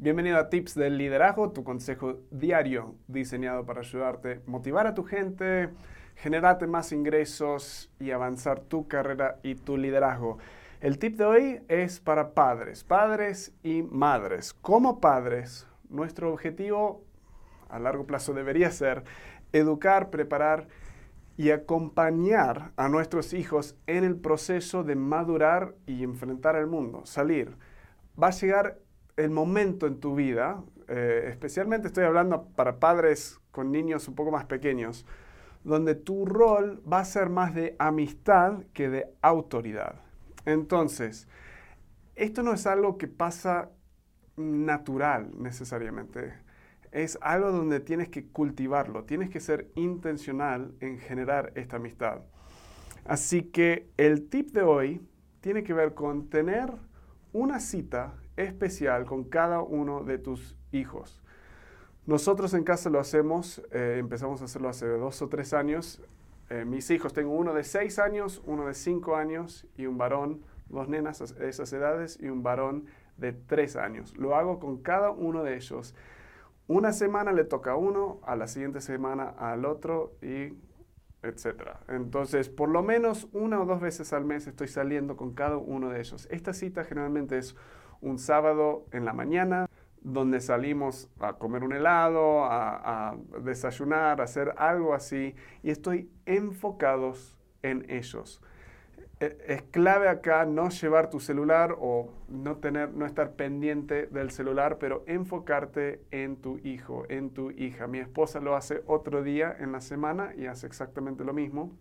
Bienvenido a Tips del Liderazgo, tu consejo diario diseñado para ayudarte motivar a tu gente, generarte más ingresos y avanzar tu carrera y tu liderazgo. El tip de hoy es para padres, padres y madres. Como padres, nuestro objetivo a largo plazo debería ser educar, preparar y acompañar a nuestros hijos en el proceso de madurar y enfrentar el mundo, salir. Va a llegar el momento en tu vida, eh, especialmente estoy hablando para padres con niños un poco más pequeños, donde tu rol va a ser más de amistad que de autoridad. Entonces, esto no es algo que pasa natural necesariamente. Es algo donde tienes que cultivarlo, tienes que ser intencional en generar esta amistad. Así que el tip de hoy tiene que ver con tener una cita especial con cada uno de tus hijos. Nosotros en casa lo hacemos, eh, empezamos a hacerlo hace dos o tres años. Eh, mis hijos, tengo uno de seis años, uno de cinco años y un varón, dos nenas de esas edades y un varón de tres años. Lo hago con cada uno de ellos. Una semana le toca a uno, a la siguiente semana al otro y etcétera. Entonces, por lo menos una o dos veces al mes estoy saliendo con cada uno de ellos. Esta cita generalmente es un sábado en la mañana, donde salimos a comer un helado, a, desayunar, a hacer algo así, y estoy enfocados en ellos. E, es clave acá no llevar tu celular o no, tener, no estar pendiente del celular, pero enfocarte en tu hijo, en tu hija. Mi esposa lo hace otro día en la semana y hace exactamente lo mismo.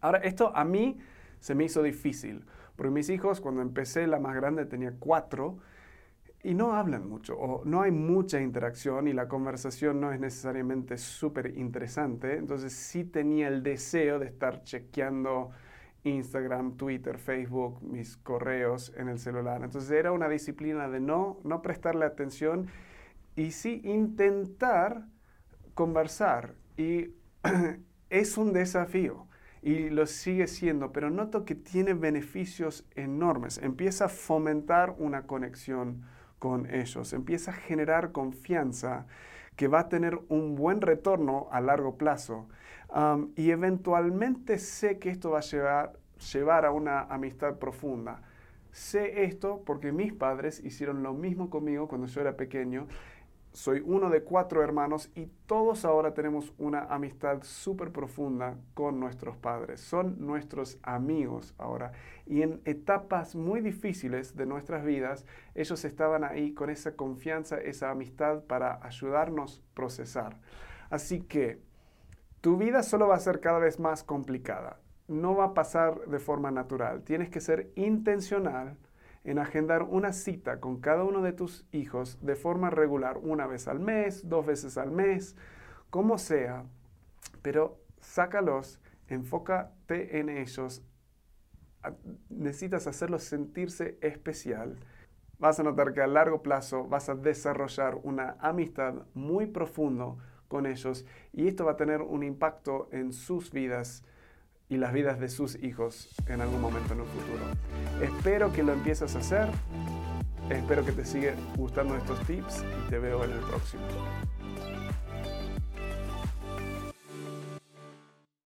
Ahora, esto a mí se me hizo difícil porque mis hijos, cuando empecé, la más grande tenía cuatro y no hablan mucho o no hay mucha interacción y la conversación no es necesariamente súper interesante. Entonces sí tenía el deseo de estar chequeando Instagram, Twitter, Facebook, mis correos en el celular. Entonces era una disciplina de no, no prestarle atención y sí intentar conversar. Y es un desafío y lo sigue siendo, pero noto que tiene beneficios enormes. Empieza a fomentar una conexión con ellos, empieza a generar confianza que va a tener un buen retorno a largo plazo. y eventualmente sé que esto va a llevar, llevar a una amistad profunda. Sé esto porque mis padres hicieron lo mismo conmigo cuando yo era pequeño soy uno de cuatro hermanos y todos ahora tenemos una amistad súper profunda con nuestros padres. Son nuestros amigos ahora. Y en etapas muy difíciles de nuestras vidas, ellos estaban ahí con esa confianza, esa amistad para ayudarnos a procesar. Así que tu vida solo va a ser cada vez más complicada. No va a pasar de forma natural. Tienes que ser intencional en agendar una cita con cada uno de tus hijos de forma regular, una vez al mes, dos veces al mes, como sea, pero sácalos, enfócate en ellos, necesitas hacerlos sentirse especial. Vas a notar que a largo plazo vas a desarrollar una amistad muy profundo con ellos y esto va a tener un impacto en sus vidas y las vidas de sus hijos en algún momento en un futuro. Espero que lo empieces a hacer. Espero que te siga gustando estos tips y te veo en el próximo.